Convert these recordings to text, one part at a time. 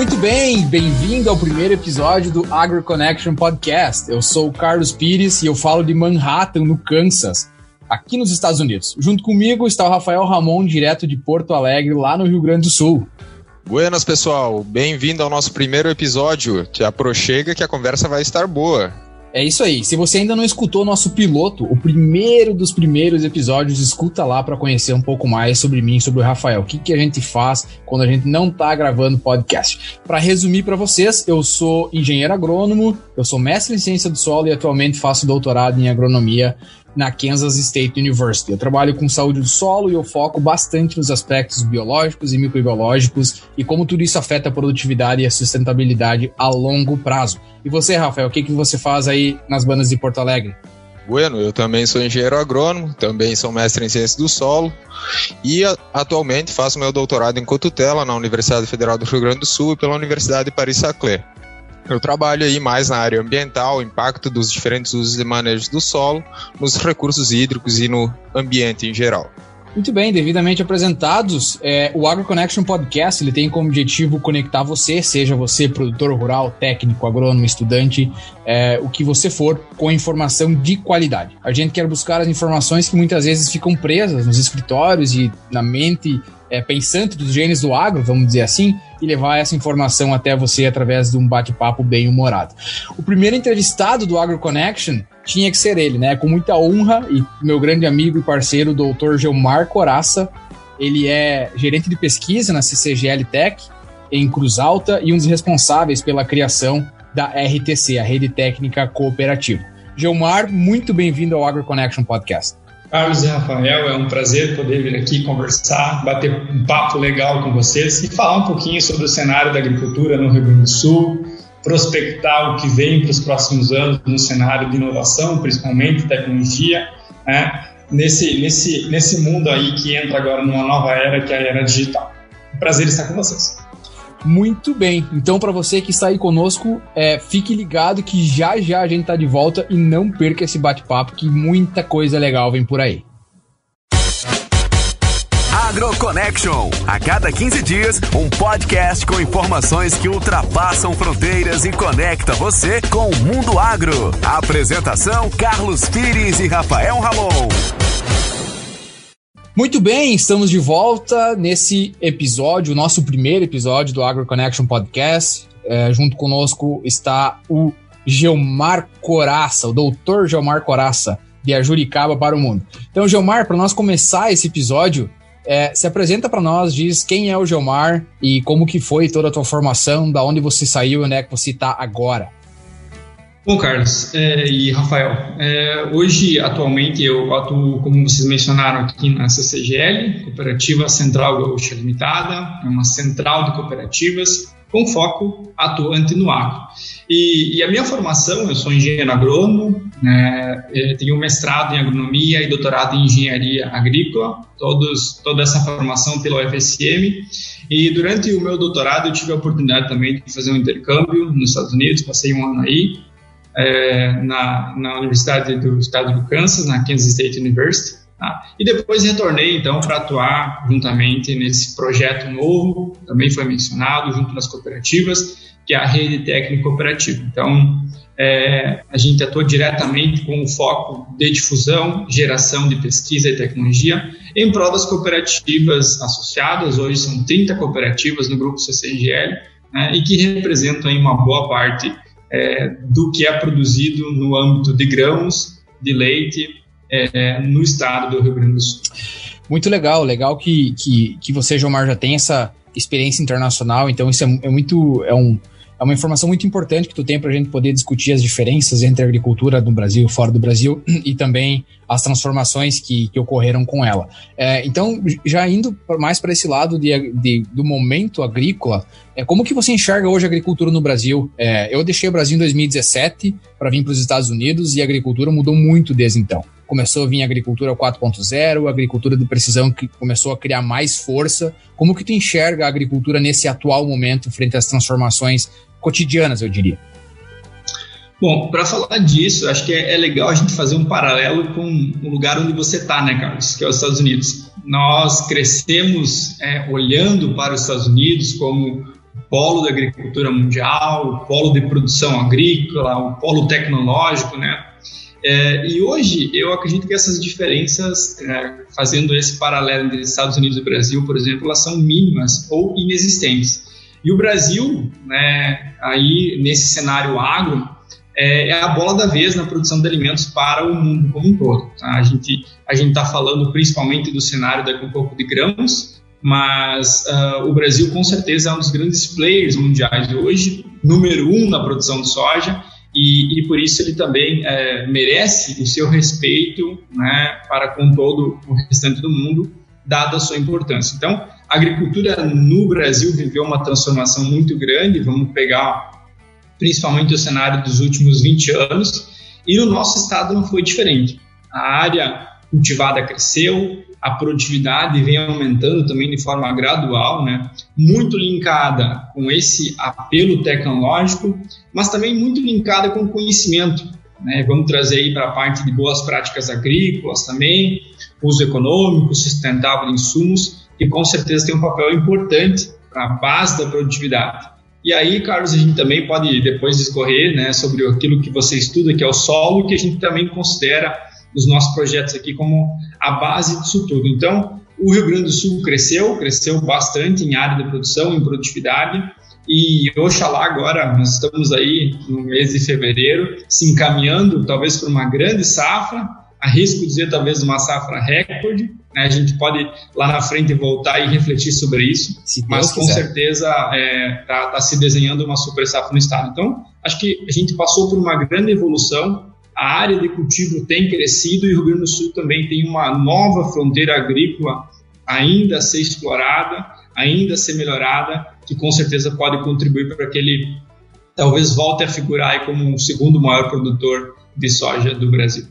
Muito bem, bem-vindo ao primeiro episódio do Agro Connection Podcast. Eu sou o Carlos Pires e eu falo de Manhattan, no Kansas, aqui nos Estados Unidos. Junto comigo está o Rafael Ramon, direto de Porto Alegre, lá no Rio Grande do Sul. Buenas, pessoal. Bem-vindo ao nosso primeiro episódio. Te aproxega que a conversa vai estar boa. É isso aí. Se você ainda não escutou nosso piloto, o primeiro dos primeiros episódios, escuta lá para conhecer um pouco mais sobre mim, sobre o Rafael. O que, que a gente faz quando a gente não tá gravando podcast. Para resumir para vocês, eu sou engenheiro agrônomo, eu sou mestre em ciência do solo e atualmente faço doutorado em agronomia na Kansas State University. Eu trabalho com saúde do solo e eu foco bastante nos aspectos biológicos e microbiológicos e como tudo isso afeta a produtividade e a sustentabilidade a longo prazo. E você, Rafael, o que, que você faz aí nas bandas de Porto Alegre? Bueno, eu também sou engenheiro agrônomo, também sou mestre em ciência do solo e a, atualmente faço meu doutorado em cotutela na Universidade Federal do Rio Grande do Sul e pela Universidade de Paris-Saclay. Eu trabalho aí mais na área ambiental, impacto dos diferentes usos e manejos do solo, nos recursos hídricos e no ambiente em geral. Muito bem, devidamente apresentados, é, o AgroConnection Podcast ele tem como objetivo conectar você, seja você produtor rural, técnico, agrônomo, estudante, é, o que você for, com informação de qualidade. A gente quer buscar as informações que muitas vezes ficam presas nos escritórios e na mente é, pensante dos genes do agro, vamos dizer assim, e levar essa informação até você através de um bate-papo bem humorado. O primeiro entrevistado do Agro Connection tinha que ser ele, né? Com muita honra e meu grande amigo e parceiro, o doutor Gilmar Coraça. Ele é gerente de pesquisa na CCGL Tech em Cruz Alta e um dos responsáveis pela criação da RTC, a Rede Técnica Cooperativa. Gilmar, muito bem-vindo ao Agro Connection Podcast. Carlos e Rafael, é um prazer poder vir aqui conversar, bater um papo legal com vocês e falar um pouquinho sobre o cenário da agricultura no Rio Grande do Sul, prospectar o que vem para os próximos anos no cenário de inovação, principalmente tecnologia, né? nesse, nesse, nesse mundo aí que entra agora numa nova era, que é a era digital. prazer estar com vocês. Muito bem. Então, para você que está aí conosco, é, fique ligado que já já a gente tá de volta e não perca esse bate-papo, que muita coisa legal vem por aí. AgroConnection. A cada 15 dias, um podcast com informações que ultrapassam fronteiras e conecta você com o mundo agro. apresentação: Carlos Pires e Rafael Ramon. Muito bem, estamos de volta nesse episódio, o nosso primeiro episódio do Agro Connection Podcast. É, junto conosco está o Geomar Coraça, o doutor Geomar Coraça, de Ajuricaba para o Mundo. Então, Geomar, para nós começar esse episódio, é, se apresenta para nós, diz quem é o Geomar e como que foi toda a tua formação, da onde você saiu e onde é que você está agora. Bom, Carlos é, e Rafael, é, hoje, atualmente, eu atuo, como vocês mencionaram aqui na CCGL, Cooperativa Central Gaúcha Limitada, é uma central de cooperativas com foco atuante no agro. E, e a minha formação, eu sou engenheiro agrônomo, né, é, tenho mestrado em agronomia e doutorado em engenharia agrícola, todos, toda essa formação pela UFSM, e durante o meu doutorado eu tive a oportunidade também de fazer um intercâmbio nos Estados Unidos, passei um ano aí, é, na, na Universidade do Estado do Kansas, na Kansas State University, tá? e depois retornei então para atuar juntamente nesse projeto novo, também foi mencionado, junto nas cooperativas, que é a Rede Técnica Cooperativa. Então, é, a gente atua diretamente com o foco de difusão, geração de pesquisa e tecnologia em prol das cooperativas associadas, hoje são 30 cooperativas no grupo CCGL, né, e que representam aí, uma boa parte é, do que é produzido no âmbito de grãos, de leite, é, no estado do Rio Grande do Sul. Muito legal, legal que, que, que você, Gilmar, já tem essa experiência internacional, então isso é, é muito, é um, é uma informação muito importante que tu tem para a gente poder discutir as diferenças entre a agricultura no Brasil e fora do Brasil e também as transformações que, que ocorreram com ela. É, então, já indo mais para esse lado de, de, do momento agrícola, é, como que você enxerga hoje a agricultura no Brasil? É, eu deixei o Brasil em 2017 para vir para os Estados Unidos e a agricultura mudou muito desde então começou a vir a agricultura 4.0, a agricultura de precisão que começou a criar mais força. Como que tu enxerga a agricultura nesse atual momento frente às transformações cotidianas, eu diria. Bom, para falar disso, acho que é, é, legal a gente fazer um paralelo com o lugar onde você está, né, Carlos, que é os Estados Unidos. Nós crescemos é, olhando para os Estados Unidos como polo da agricultura mundial, o polo de produção agrícola, o polo tecnológico, né? É, e hoje eu acredito que essas diferenças, é, fazendo esse paralelo entre Estados Unidos e Brasil, por exemplo, elas são mínimas ou inexistentes. E o Brasil, né, aí nesse cenário agro, é, é, a bola da vez na produção de alimentos para o mundo como um todo. Tá? A gente a gente está falando principalmente do cenário daqui um pouco de grãos, mas uh, o Brasil com certeza é um dos grandes players mundiais hoje, número um na produção de soja e, e por isso ele também é, merece o seu respeito né, para com todo o restante do mundo, dada a sua importância. Então, a agricultura no Brasil viveu uma transformação muito grande, vamos pegar principalmente o cenário dos últimos 20 anos, e no nosso estado não foi diferente. A área cultivada cresceu, a produtividade vem aumentando também de forma gradual, né? muito linkada com esse apelo tecnológico, mas também muito linkada com o conhecimento. Né? Vamos trazer aí para a parte de boas práticas agrícolas também, uso econômico, sustentável de insumos, que com certeza tem um papel importante para a base da produtividade. E aí, Carlos, a gente também pode depois discorrer né, sobre aquilo que você estuda, que é o solo, que a gente também considera os nossos projetos aqui como a base disso tudo. Então, o Rio Grande do Sul cresceu, cresceu bastante em área de produção, em produtividade, e Oxalá agora, nós estamos aí no mês de fevereiro, se encaminhando talvez para uma grande safra, arrisco dizer talvez uma safra recorde, né? a gente pode lá na frente voltar e refletir sobre isso, mas com certeza está é, tá, tá se desenhando uma super safra no estado. Então, acho que a gente passou por uma grande evolução, a área de cultivo tem crescido e o Rio Grande do Sul também tem uma nova fronteira agrícola ainda a ser explorada, ainda a ser melhorada, que com certeza pode contribuir para que ele talvez volte a figurar como o segundo maior produtor de soja do Brasil.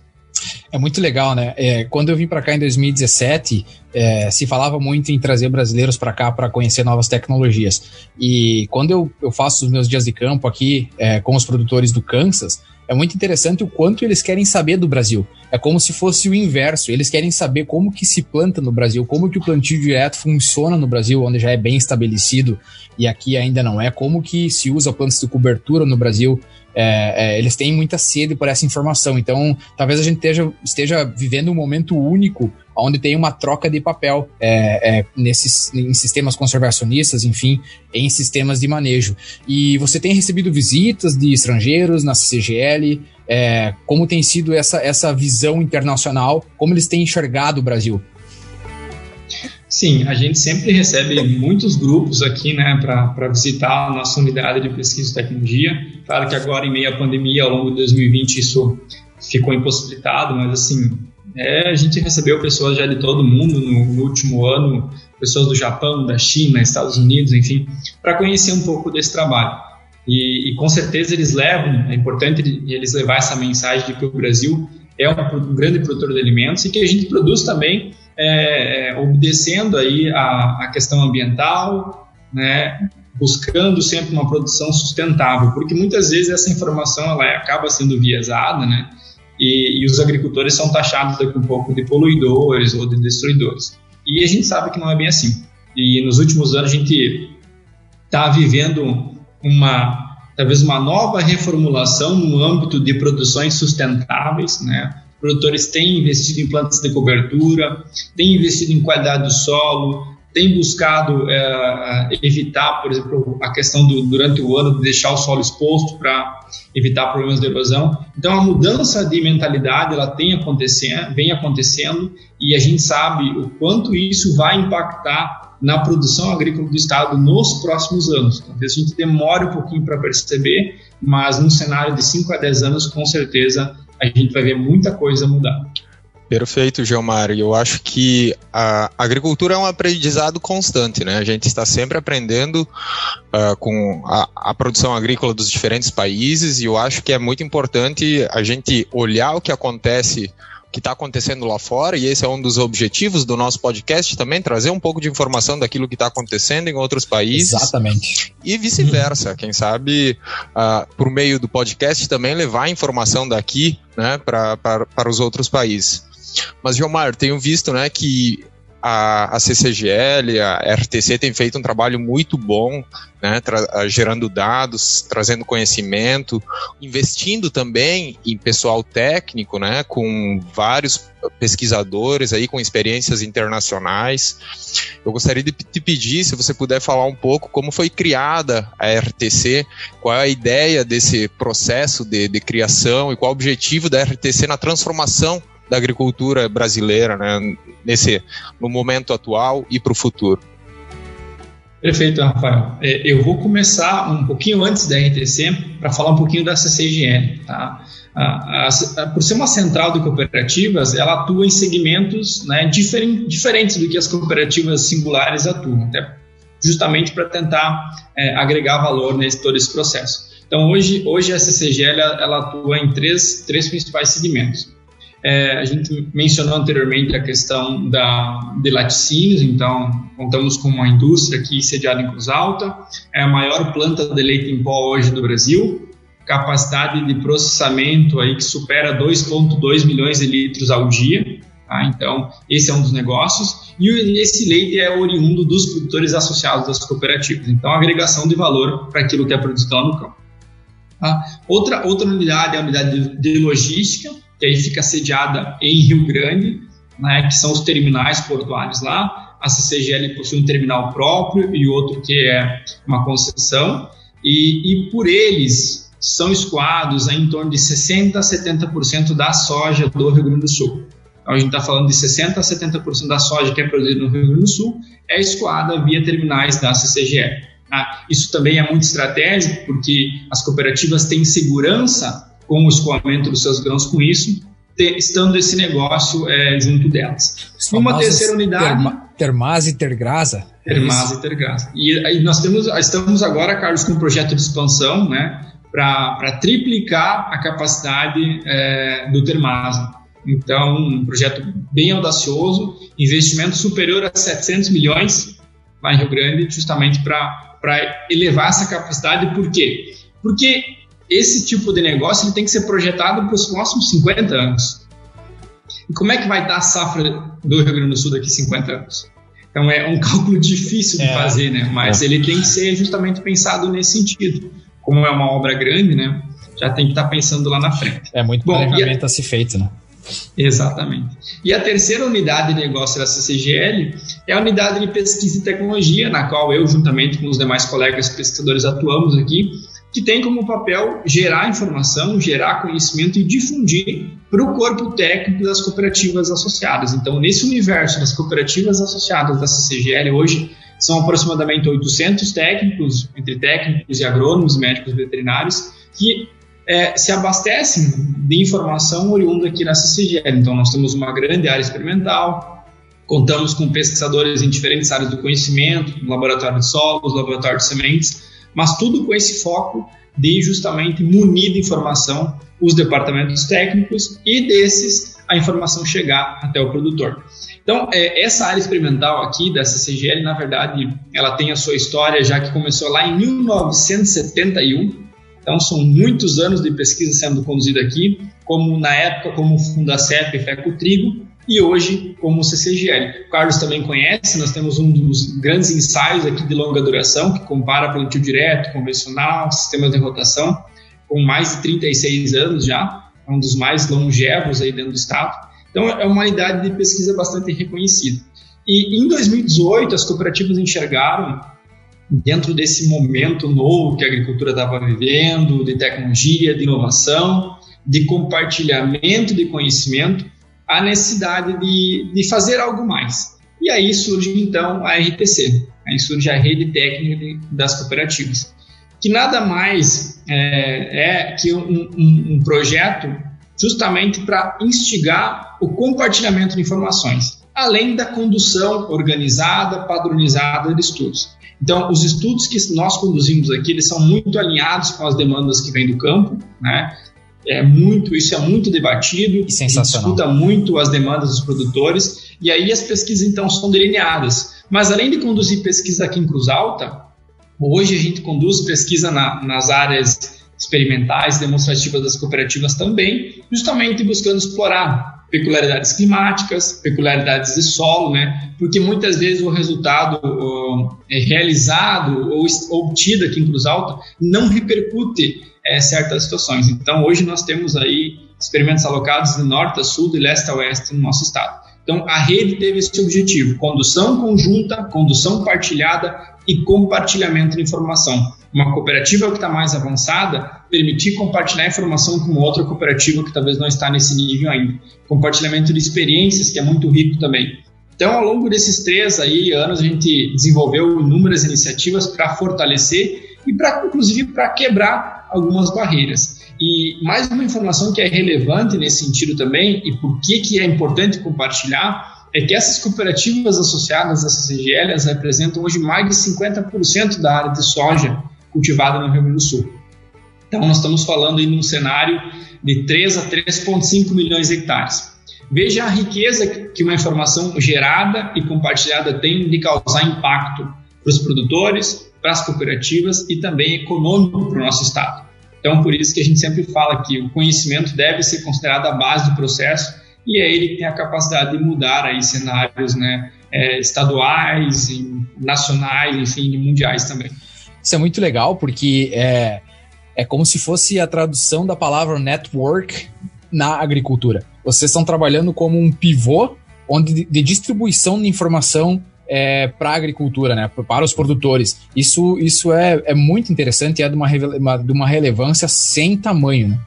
É muito legal, né? É, quando eu vim para cá em 2017, é, se falava muito em trazer brasileiros para cá para conhecer novas tecnologias. E quando eu, eu faço os meus dias de campo aqui é, com os produtores do Kansas, é muito interessante o quanto eles querem saber do Brasil. É como se fosse o inverso. Eles querem saber como que se planta no Brasil, como que o plantio direto funciona no Brasil, onde já é bem estabelecido e aqui ainda não é. Como que se usa plantas de cobertura no Brasil. É, é, eles têm muita sede por essa informação. Então, talvez a gente esteja, esteja vivendo um momento único onde tem uma troca de papel é, é, nesses, em sistemas conservacionistas, enfim, em sistemas de manejo. E você tem recebido visitas de estrangeiros na CGL, é, como tem sido essa, essa visão internacional, como eles têm enxergado o Brasil? Sim, a gente sempre recebe muitos grupos aqui né, para visitar a nossa unidade de pesquisa e tecnologia. Claro que agora, em meio à pandemia, ao longo de 2020, isso ficou impossibilitado, mas assim, é, a gente recebeu pessoas já de todo mundo no, no, último ano, pessoas do Japão, da China, Estados Unidos, enfim, para conhecer um pouco desse trabalho. E, e, com certeza eles levam, é importante eles levar essa mensagem de que o Brasil é um, um grande produtor de alimentos e que a gente produz também é, é, obedecendo aí a, a questão ambiental, né, buscando sempre uma produção sustentável, porque muitas vezes essa informação ela acaba sendo viesada, né, e, e os agricultores são taxados daqui um pouco de poluidores ou de destruidores. E a gente sabe que não é bem assim. E nos últimos anos a gente está vivendo uma talvez uma nova reformulação no âmbito de produções sustentáveis, né? Produtores têm investido em plantas de cobertura, têm investido em qualidade do solo, tem buscado é, evitar, por exemplo, a questão do durante o ano de deixar o solo exposto para evitar problemas de erosão. Então a mudança de mentalidade ela tem acontecendo, vem acontecendo e a gente sabe o quanto isso vai impactar na produção agrícola do estado nos próximos anos. Talvez a gente demore um pouquinho para perceber, mas num cenário de 5 a 10 anos, com certeza a gente vai ver muita coisa mudar. Perfeito, Gilmar. Eu acho que a agricultura é um aprendizado constante, né? A gente está sempre aprendendo uh, com a, a, produção agrícola dos diferentes países e eu acho que é muito importante a gente olhar o que acontece, que está acontecendo lá fora e esse é um dos objetivos do nosso podcast também, trazer um pouco de informação daquilo que está acontecendo em outros países. Exatamente. E vice-versa. Quem sabe, uh, por meio do podcast também levar informação daqui né, para os outros países. Mas, Gilmar, tenho visto né, que a, a CCGL, a RTC tem feito um trabalho muito bom, né, gerando dados, trazendo conhecimento, investindo também em pessoal técnico, né, com vários pesquisadores aí com experiências internacionais. Eu gostaria de te pedir se você puder falar um pouco como foi criada a RTC, qual é a ideia desse processo de, de criação e qual o objetivo da RTC na transformação da agricultura brasileira, né, nesse, no momento atual e para o futuro. Perfeito, Rafael. É, eu vou começar um pouquinho antes da RTC para falar um pouquinho da CCGN. Tá? A, a, a, por ser uma central de cooperativas, ela atua em segmentos né, diferen, diferentes do que as cooperativas singulares atuam, até justamente para tentar é, agregar valor nesse todo esse processo. Então, hoje, hoje a CCGL ela atua em três, três principais segmentos. É, a gente mencionou anteriormente a questão da, de laticínios, então contamos com uma indústria aqui sediada em Cruz Alta, é a maior planta de leite em pó hoje do Brasil, capacidade de processamento aí que supera 2,2 milhões de litros ao dia, tá? então esse é um dos negócios, e esse leite é oriundo dos produtores associados das cooperativas, então agregação de valor para aquilo que é produzido lá no campo. Tá? Outra, outra unidade é a unidade de, de logística, que aí fica sediada em Rio Grande, né, que são os terminais portuários lá. A CCGL possui um terminal próprio e outro que é uma concessão, e, e por eles são escoados em torno de 60% a 70% da soja do Rio Grande do Sul. Então, a gente está falando de 60% a 70% da soja que é produzida no Rio Grande do Sul é escoada via terminais da CCGL. Tá? Isso também é muito estratégico, porque as cooperativas têm segurança com o escoamento dos seus grãos com isso, estando esse negócio é, junto delas. e uma terceira unidade. Terma, e Tergrasa. Termas e Tergrasa. E aí nós temos, estamos agora, Carlos, com um projeto de expansão, né, para triplicar a capacidade é, do Termasa. Então, um projeto bem audacioso, investimento superior a 700 milhões lá em Rio Grande, justamente para elevar essa capacidade. Por quê? Porque esse tipo de negócio ele tem que ser projetado para os próximos 50 anos. E como é que vai estar a safra do Rio Grande do Sul daqui a 50 anos? Então é um cálculo difícil de é. fazer, né? Mas é. ele tem que ser justamente pensado nesse sentido. Como é uma obra grande, né? Já tem que estar pensando lá na frente. É muito Bom, planejamento a... a se feito, né? Exatamente. E a terceira unidade de negócio da CCGL é a unidade de pesquisa e tecnologia, na qual eu, juntamente com os demais colegas pesquisadores, atuamos aqui, que tem como papel gerar informação, gerar conhecimento e difundir para o corpo técnico das cooperativas associadas. Então, nesse universo das cooperativas associadas da CCGL, hoje são aproximadamente 800 técnicos, entre técnicos e agrônomos, médicos veterinários, que é, se abastecem de informação oriunda aqui na CCGL. Então, nós temos uma grande área experimental, contamos com pesquisadores em diferentes áreas do conhecimento, laboratório de solos, laboratório de sementes, mas tudo com esse foco de justamente munir de informação os departamentos técnicos e desses a informação chegar até o produtor. Então, é, essa área experimental aqui da CCGL, na verdade, ela tem a sua história já que começou lá em 1971. Então, são muitos anos de pesquisa sendo conduzida aqui, como na época como Fundacep e FECO Trigo, e hoje como CCGL. O Carlos também conhece, nós temos um dos grandes ensaios aqui de longa duração, que compara plantio direto, convencional, sistemas de rotação, com mais de 36 anos já, é um dos mais longevos aí dentro do estado. Então é uma unidade de pesquisa bastante reconhecida. E em 2018 as cooperativas enxergaram dentro desse momento novo que a agricultura estava vivendo, de tecnologia, de inovação, de compartilhamento de conhecimento, a necessidade de, de fazer algo mais. E aí surge então a RTC, aí surge a rede técnica das cooperativas, que nada mais é, é que um, um, um projeto justamente para instigar o compartilhamento de informações, além da condução organizada, padronizada de estudos. Então, os estudos que nós conduzimos aqui, eles são muito alinhados com as demandas que vêm do campo, né? É muito, isso é muito debatido, e sensacional. discuta muito as demandas dos produtores, e aí as pesquisas então são delineadas. Mas além de conduzir pesquisa aqui em Cruz Alta, hoje a gente conduz pesquisa na, nas áreas experimentais, demonstrativas das cooperativas também, justamente buscando explorar peculiaridades climáticas, peculiaridades de solo, né? Porque muitas vezes o resultado uh, é realizado ou obtido aqui em Cruz Alta não repercute é, certas situações. Então, hoje nós temos aí experimentos alocados de norte a sul, de leste a oeste no nosso estado. Então, a rede teve esse objetivo: condução conjunta, condução partilhada e compartilhamento de informação. Uma cooperativa que está mais avançada permitir compartilhar informação com outra cooperativa que talvez não está nesse nível ainda. Compartilhamento de experiências, que é muito rico também. Então, ao longo desses três aí anos, a gente desenvolveu inúmeras iniciativas para fortalecer e para, inclusive, para quebrar algumas barreiras. E mais uma informação que é relevante nesse sentido também, e por que, que é importante compartilhar, é que essas cooperativas associadas à CCGL elas representam hoje mais de 50% da área de soja cultivada no Rio Grande do Sul. Então, nós estamos falando aí num cenário de 3 a 3,5 milhões de hectares. Veja a riqueza que uma informação gerada e compartilhada tem de causar impacto para os produtores, para as cooperativas e também econômico para o nosso Estado. Então, por isso que a gente sempre fala que o conhecimento deve ser considerado a base do processo e é ele que tem a capacidade de mudar aí cenários né, é, estaduais, nacionais, enfim, mundiais também. Isso é muito legal porque é, é como se fosse a tradução da palavra network na agricultura. Vocês estão trabalhando como um pivô onde de distribuição de informação é, para a agricultura, né, para os produtores. Isso, isso é, é muito interessante e é de uma, de uma relevância sem tamanho. Né?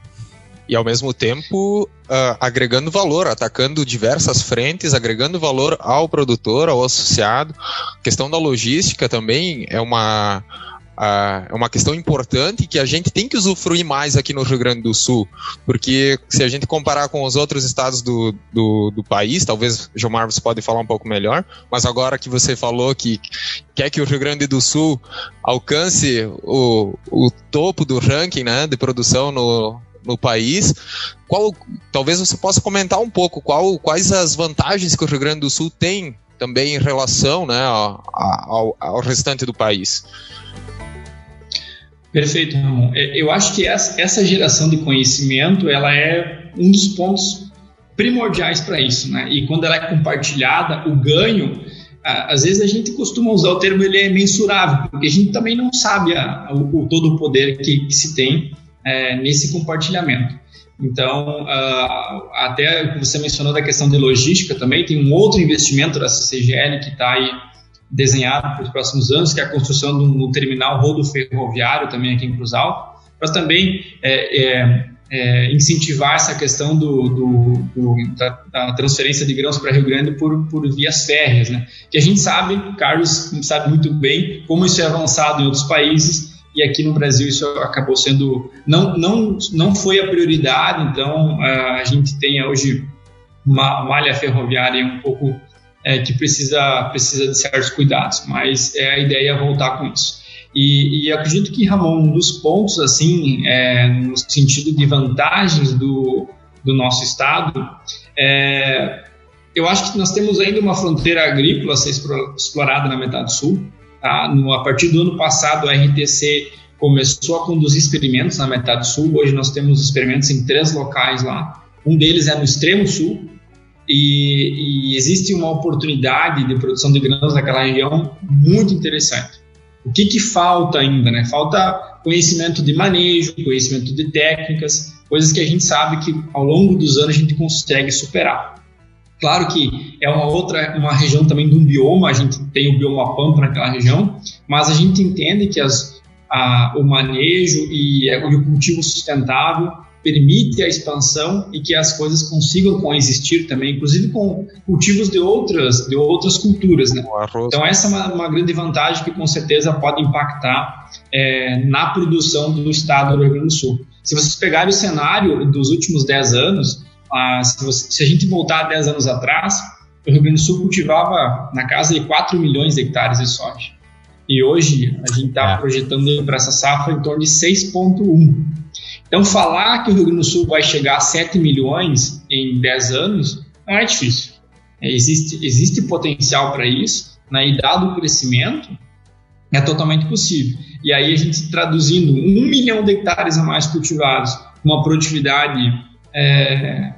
E ao mesmo tempo uh, agregando valor, atacando diversas frentes, agregando valor ao produtor, ao associado. A questão da logística também é uma Uh, é uma questão importante que a gente tem que usufruir mais aqui no Rio Grande do Sul, porque se a gente comparar com os outros estados do, do, do país, talvez Gilmar você pode falar um pouco melhor, mas agora que você falou que quer que o Rio Grande do Sul alcance o, o topo do ranking né, de produção no, no país. Qual, talvez você possa comentar um pouco qual, quais as vantagens que o Rio Grande do Sul tem também em relação né, ao, ao, ao restante do país. Perfeito, Ramon. É, eu acho que essa geração de conhecimento ela é um dos pontos primordiais para isso, né? E quando ela é compartilhada, o ganho, às vezes a gente costuma usar o termo ele é mensurável, porque a gente também não sabe a, o, todo o poder que, que se tem é, nesse compartilhamento. Então, uh, até o você mencionou da questão de logística também, tem um outro investimento da CCGL que está aí desenhado para os próximos anos, que é a construção de um, terminal rodo ferroviário também aqui em Cruz Alta, para também é, é, é, incentivar essa questão do, do, do da, da, transferência de grãos para Rio Grande por, por vias férreas, né? Que a gente sabe, Carlos sabe muito bem como isso é avançado em outros países e aqui no Brasil isso acabou sendo não não não foi a prioridade, então a gente tem hoje uma malha ferroviária um pouco é, que precisa, precisa de certos cuidados, mas é a ideia é voltar com isso. E, e acredito que, Ramon, um dos pontos, assim, é, no sentido de vantagens do, do nosso estado, é, eu acho que nós temos ainda uma fronteira agrícola a ser explorada na metade sul. Tá? No, a partir do ano passado, a RTC começou a conduzir experimentos na metade sul. Hoje nós temos experimentos em três locais lá. Um deles é no extremo sul, e, e, existe uma oportunidade de produção de grãos naquela região muito interessante. O que, que falta ainda? Né? Falta conhecimento de manejo, conhecimento de técnicas, coisas que a gente sabe que ao longo dos anos a gente consegue superar. Claro que é uma outra, uma região também de um bioma, a gente tem o bioma pampa naquela região, mas a gente entende que as, a, o manejo e, e o cultivo sustentável permite a expansão e que as coisas consigam coexistir também, inclusive com cultivos de outras, de outras culturas. Né? Então, essa é uma, uma, grande vantagem que com certeza pode impactar é, na produção do estado do Rio Grande do Sul. Se vocês pegarem o cenário dos últimos 10 anos, ah, se, você, se, a gente voltar 10 anos atrás, o Rio Grande do Sul cultivava na casa de 4 milhões de hectares de soja. E hoje a gente está é. projetando para essa safra em torno de 6,1. Então, falar que o Rio Grande do Sul vai chegar a 7 milhões em 10 anos não é difícil. É, existe, existe potencial para isso, né? e dado o crescimento, é totalmente possível. E aí a gente traduzindo um milhão de hectares a mais cultivados, uma produtividade é,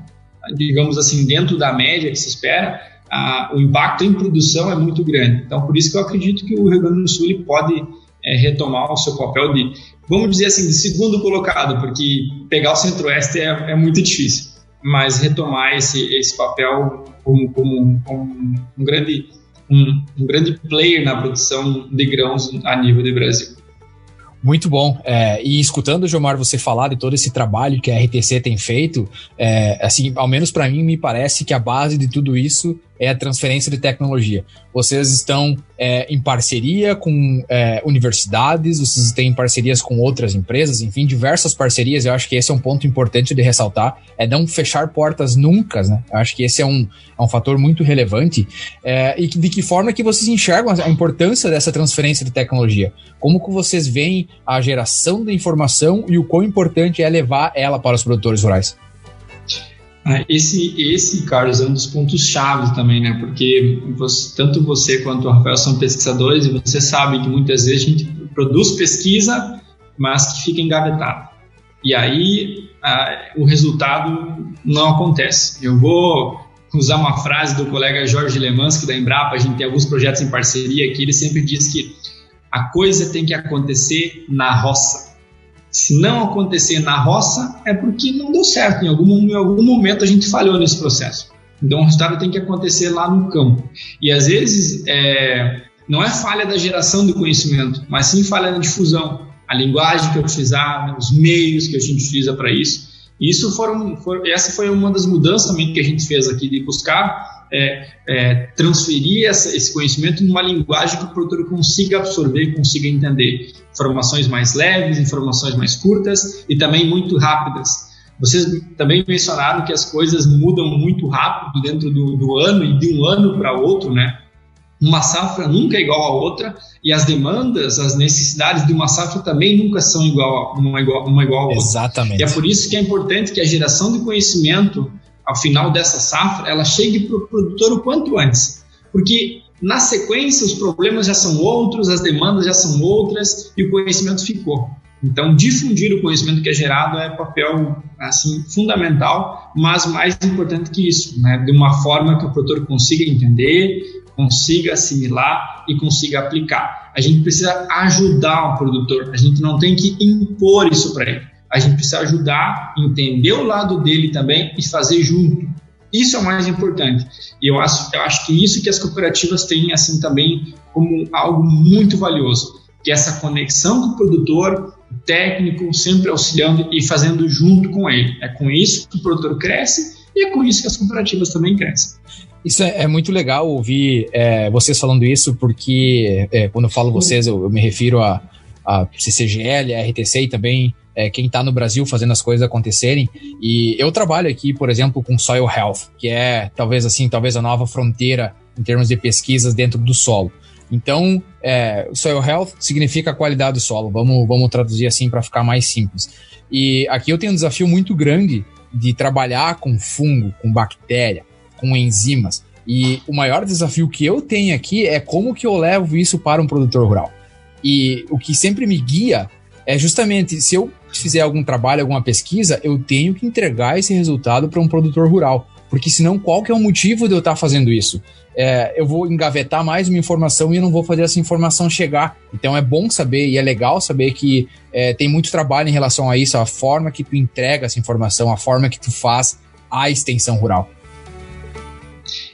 digamos assim, dentro da média que se espera, a, o impacto em produção é muito grande. Então, por isso que eu acredito que o Rio Grande do Sul pode é, retomar o seu papel de, vamos dizer assim, de segundo colocado, porque pegar o Centro-Oeste é, é, muito difícil, mas retomar esse, esse papel como, como, como um, grande, um, um grande player na produção de grãos a nível de Brasil. Muito bom. É, e escutando, Gilmar, você falar de todo esse trabalho que a RTC tem feito, é, assim, ao menos para mim, me parece que a base de tudo isso é a transferência de tecnologia. Vocês estão é, em parceria com é, universidades, vocês têm parcerias com outras empresas, enfim, diversas parcerias. Eu acho que esse é um ponto importante de ressaltar, é não fechar portas nunca, né? Eu acho que esse é um, é um fator muito relevante. É, e de que forma que vocês enxergam a importância dessa transferência de tecnologia? Como que vocês veem a geração da informação e o quão importante é levar ela para os produtores rurais? Ah, esse, esse, Carlos, é um dos pontos chaves também, né? Porque você, tanto você quanto o Rafael são pesquisadores e você sabe que muitas vezes a gente produz pesquisa, mas que fica engavetado. E aí ah, o resultado não acontece. Eu vou usar uma frase do colega Jorge Lemansky da Embrapa, a gente tem alguns projetos em parceria aqui, ele sempre diz que a coisa tem que acontecer na roça. Se não acontecer na roça, é porque não deu certo. Em algum, em algum momento a gente falhou nesse processo. Então o resultado tem que acontecer lá no campo. E às vezes é, não é falha da geração do conhecimento, mas sim falha na difusão. A linguagem que eu utilizar, os meios que a gente utiliza para isso. Isso foram, foram, essa foi uma das mudanças também que a gente fez aqui de buscar é, é, transferir essa, esse conhecimento numa linguagem que o produtor consiga absorver, consiga entender. Informações mais leves, informações mais curtas e também muito rápidas. Vocês também mencionaram que as coisas mudam muito rápido dentro do, do ano e de um ano para outro, né? Uma safra nunca é igual à outra e as demandas, as necessidades de uma safra também nunca são igual, uma igual, uma igual a outra. Exatamente. E é por isso que é importante que a geração de conhecimento ao final dessa safra, ela chegue para o produtor o quanto antes. Porque na sequência os problemas já são outros, as demandas já são outras e o conhecimento ficou. Então, difundir o conhecimento que é gerado é papel assim fundamental, mas mais importante que isso, né? de uma forma que o produtor consiga entender, consiga assimilar e consiga aplicar. A gente precisa ajudar o produtor, a gente não tem que impor isso para ele a gente precisa ajudar, entender o lado dele também e fazer junto. Isso é o mais importante. E eu acho, eu acho que isso que as cooperativas têm assim também como algo muito valioso, que é essa conexão com o produtor, o técnico, sempre auxiliando e fazendo junto com ele. É com isso que o produtor cresce e é com isso que as cooperativas também crescem. Isso é, é muito legal ouvir é, vocês falando isso, porque é, quando eu falo vocês, eu, eu me refiro a, a CCGL, a RTC e também é, quem está no Brasil fazendo as coisas acontecerem. E eu trabalho aqui, por exemplo, com Soil Health, que é talvez assim, talvez a nova fronteira em termos de pesquisas dentro do solo. Então, é, Soil Health significa qualidade do solo. Vamos, vamos traduzir assim para ficar mais simples. E aqui eu tenho um desafio muito grande de trabalhar com fungo, com bactéria, com enzimas. E o maior desafio que eu tenho aqui é como que eu levo isso para um produtor rural. E o que sempre me guia é justamente se eu fizer algum trabalho, alguma pesquisa, eu tenho que entregar esse resultado para um produtor rural. Porque senão, qual que é o motivo de eu estar tá fazendo isso? É, eu vou engavetar mais uma informação e eu não vou fazer essa informação chegar. Então é bom saber e é legal saber que é, tem muito trabalho em relação a isso, a forma que tu entrega essa informação, a forma que tu faz a extensão rural.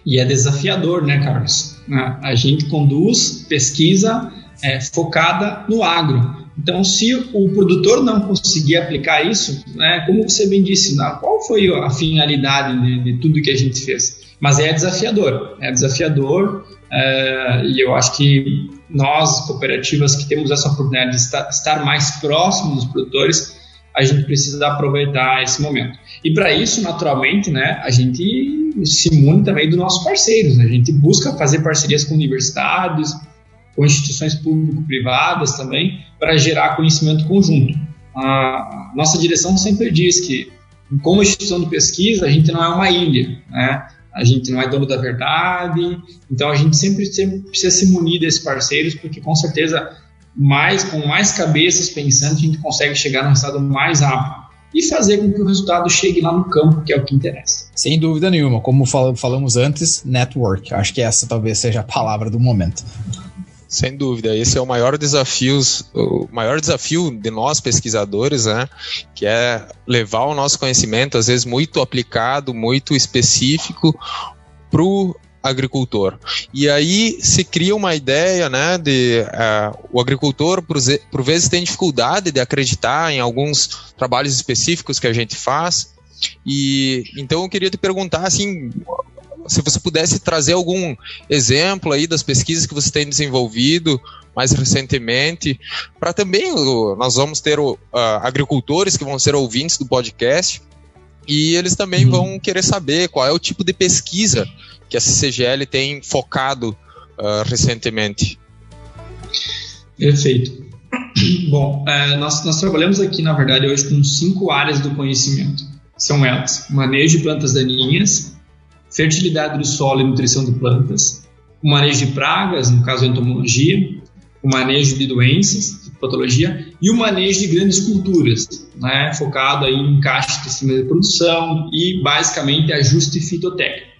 E é desafiador, né, Carlos? A gente conduz pesquisa é, focada no agro. Então, se o produtor não conseguir aplicar isso, né, como você bem disse, qual foi a finalidade de, de tudo que a gente fez? Mas é desafiador, é desafiador é, e eu acho que nós, cooperativas que temos essa oportunidade de estar, estar mais próximos dos produtores, a gente precisa aproveitar esse momento. E para isso, naturalmente, né, a gente se une também dos nossos parceiros, né? a gente busca fazer parcerias com universidades, com instituições público-privadas também, para gerar conhecimento conjunto. A nossa direção sempre diz que, como instituição de pesquisa, a gente não é uma ilha, né? a gente não é dono da verdade, então a gente sempre, sempre precisa se munir desses parceiros, porque com certeza, mais com mais cabeças pensando, a gente consegue chegar no resultado mais rápido e fazer com que o resultado chegue lá no campo, que é o que interessa. Sem dúvida nenhuma, como fal falamos antes, network. Acho que essa talvez seja a palavra do momento. Sem dúvida, esse é o maior desafio, o maior desafio de nós pesquisadores, né? Que é levar o nosso conhecimento, às vezes muito aplicado, muito específico, para o agricultor. E aí se cria uma ideia, né, de uh, o agricultor por, por vezes tem dificuldade de acreditar em alguns trabalhos específicos que a gente faz. E então eu queria te perguntar assim, se você pudesse trazer algum exemplo aí das pesquisas que você tem desenvolvido mais recentemente, para também nós vamos ter uh, agricultores que vão ser ouvintes do podcast e eles também uhum. vão querer saber qual é o tipo de pesquisa que a CCGL tem focado uh, recentemente. Perfeito. Bom, é, nós, nós trabalhamos aqui, na verdade, hoje com cinco áreas do conhecimento. São elas: manejo de plantas daninhas, fertilidade do solo e nutrição de plantas, o manejo de pragas, no caso entomologia, o manejo de doenças, de patologia, e o manejo de grandes culturas, né, focado aí em caixa de sistema de produção e basicamente ajuste fitotécnico.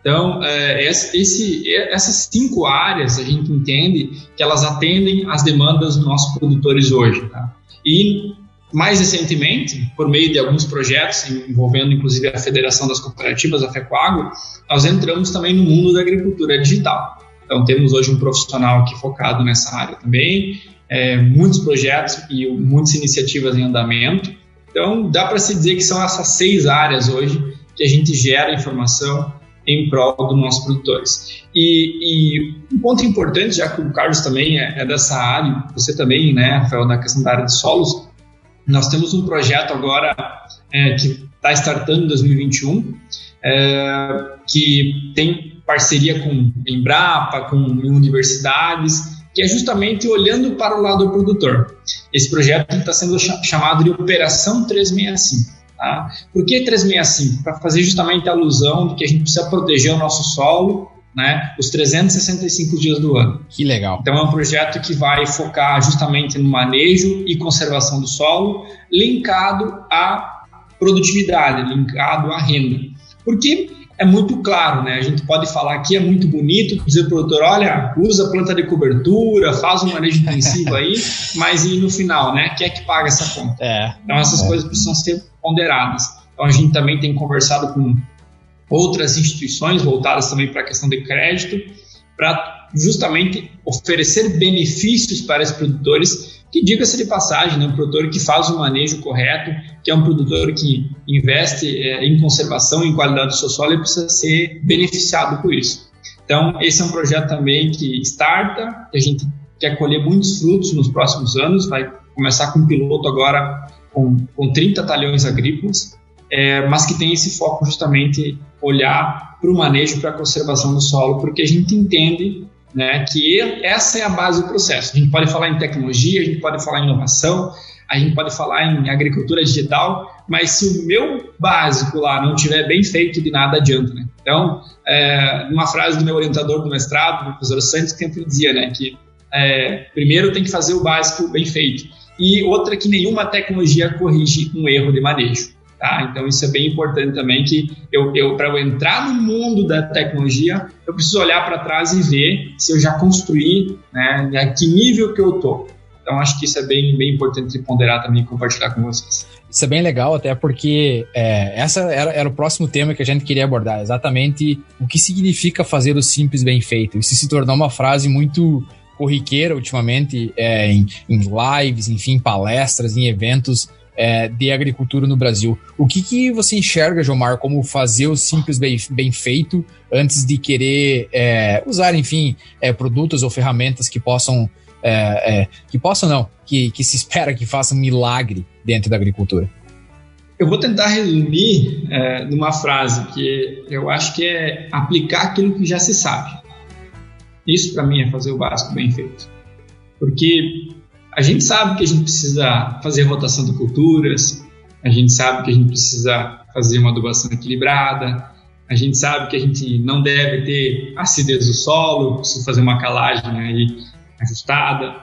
Então, é, esse, essas cinco áreas a gente entende que elas atendem às demandas dos nossos produtores hoje. Tá? E, mais recentemente, por meio de alguns projetos envolvendo inclusive a Federação das Cooperativas, a FECOAGro, nós entramos também no mundo da agricultura digital. Então, temos hoje um profissional aqui focado nessa área também, é, muitos projetos e muitas iniciativas em andamento. Então, dá para se dizer que são essas seis áreas hoje que a gente gera informação em prol dos nossos produtores. E, e, um ponto importante, já que o Carlos também é, é, dessa área, você também, né, Rafael, na questão da área de solos, nós temos um projeto agora é, que está startando em 2021, é, que tem parceria com Embrapa, com universidades, que é justamente olhando para o lado do produtor. Esse projeto está sendo chamado de Operação 365. Tá? Por que 365? Para fazer justamente a alusão de que a gente precisa proteger o nosso solo né, os 365 dias do ano. Que legal. Então é um projeto que vai focar justamente no manejo e conservação do solo, linkado à produtividade, linkado à renda. Porque é muito claro, né? A gente pode falar aqui, é muito bonito, dizer para o produtor, olha, usa planta de cobertura, faz um manejo intensivo aí, mas e no final, né? Quem é que paga essa conta? É, então essas é. coisas precisam ser ponderadas. Então a gente também tem conversado com outras instituições voltadas também para a questão de crédito, para justamente oferecer benefícios para os produtores, que diga-se de passagem, né, um produtor que faz o manejo correto, que é um produtor que investe é, em conservação, em qualidade do seu solo, ele precisa ser beneficiado por isso. Então, esse é um projeto também que starta, que a gente quer colher muitos frutos nos próximos anos, vai começar com um piloto agora com, com 30 talhões agrícolas, é, mas que tem esse foco justamente olhar para o manejo, para a conservação do solo, porque a gente entende né, que essa é a base do processo. A gente pode falar em tecnologia, a gente pode falar em inovação, a gente pode falar em agricultura digital, mas se o meu básico lá não tiver bem feito, de nada adianta. Né? Então, é, uma frase do meu orientador do mestrado, o professor Santos, que sempre dizia né, que é, primeiro tem que fazer o básico bem feito e outra que nenhuma tecnologia corrige um erro de manejo. Tá? Então isso é bem importante também que eu, eu para eu entrar no mundo da tecnologia eu preciso olhar para trás e ver se eu já construí, né, a que nível que eu tô. Então acho que isso é bem, bem importante de ponderar também e compartilhar com vocês. Isso é bem legal, até porque é, essa era, era, o próximo tema que a gente queria abordar, exatamente o que significa fazer o simples bem feito. Isso se tornou uma frase muito corriqueira ultimamente é, em, em, lives, enfim, palestras, em eventos é, de agricultura no Brasil. O que, que você enxerga, Jomar, como fazer o simples bem, bem feito antes de querer é, usar, enfim, é, produtos ou ferramentas que possam, é, é, que possam não, que, que se espera que façam milagre dentro da agricultura? Eu vou tentar resumir é, numa frase que eu acho que é aplicar aquilo que já se sabe. Isso para mim é fazer o básico bem feito. Porque a gente sabe que a gente precisa fazer rotação de culturas, a gente sabe que a gente precisa fazer uma adubação equilibrada, a gente sabe que a gente não deve ter acidez do solo, precisa fazer uma calagem aí ajustada.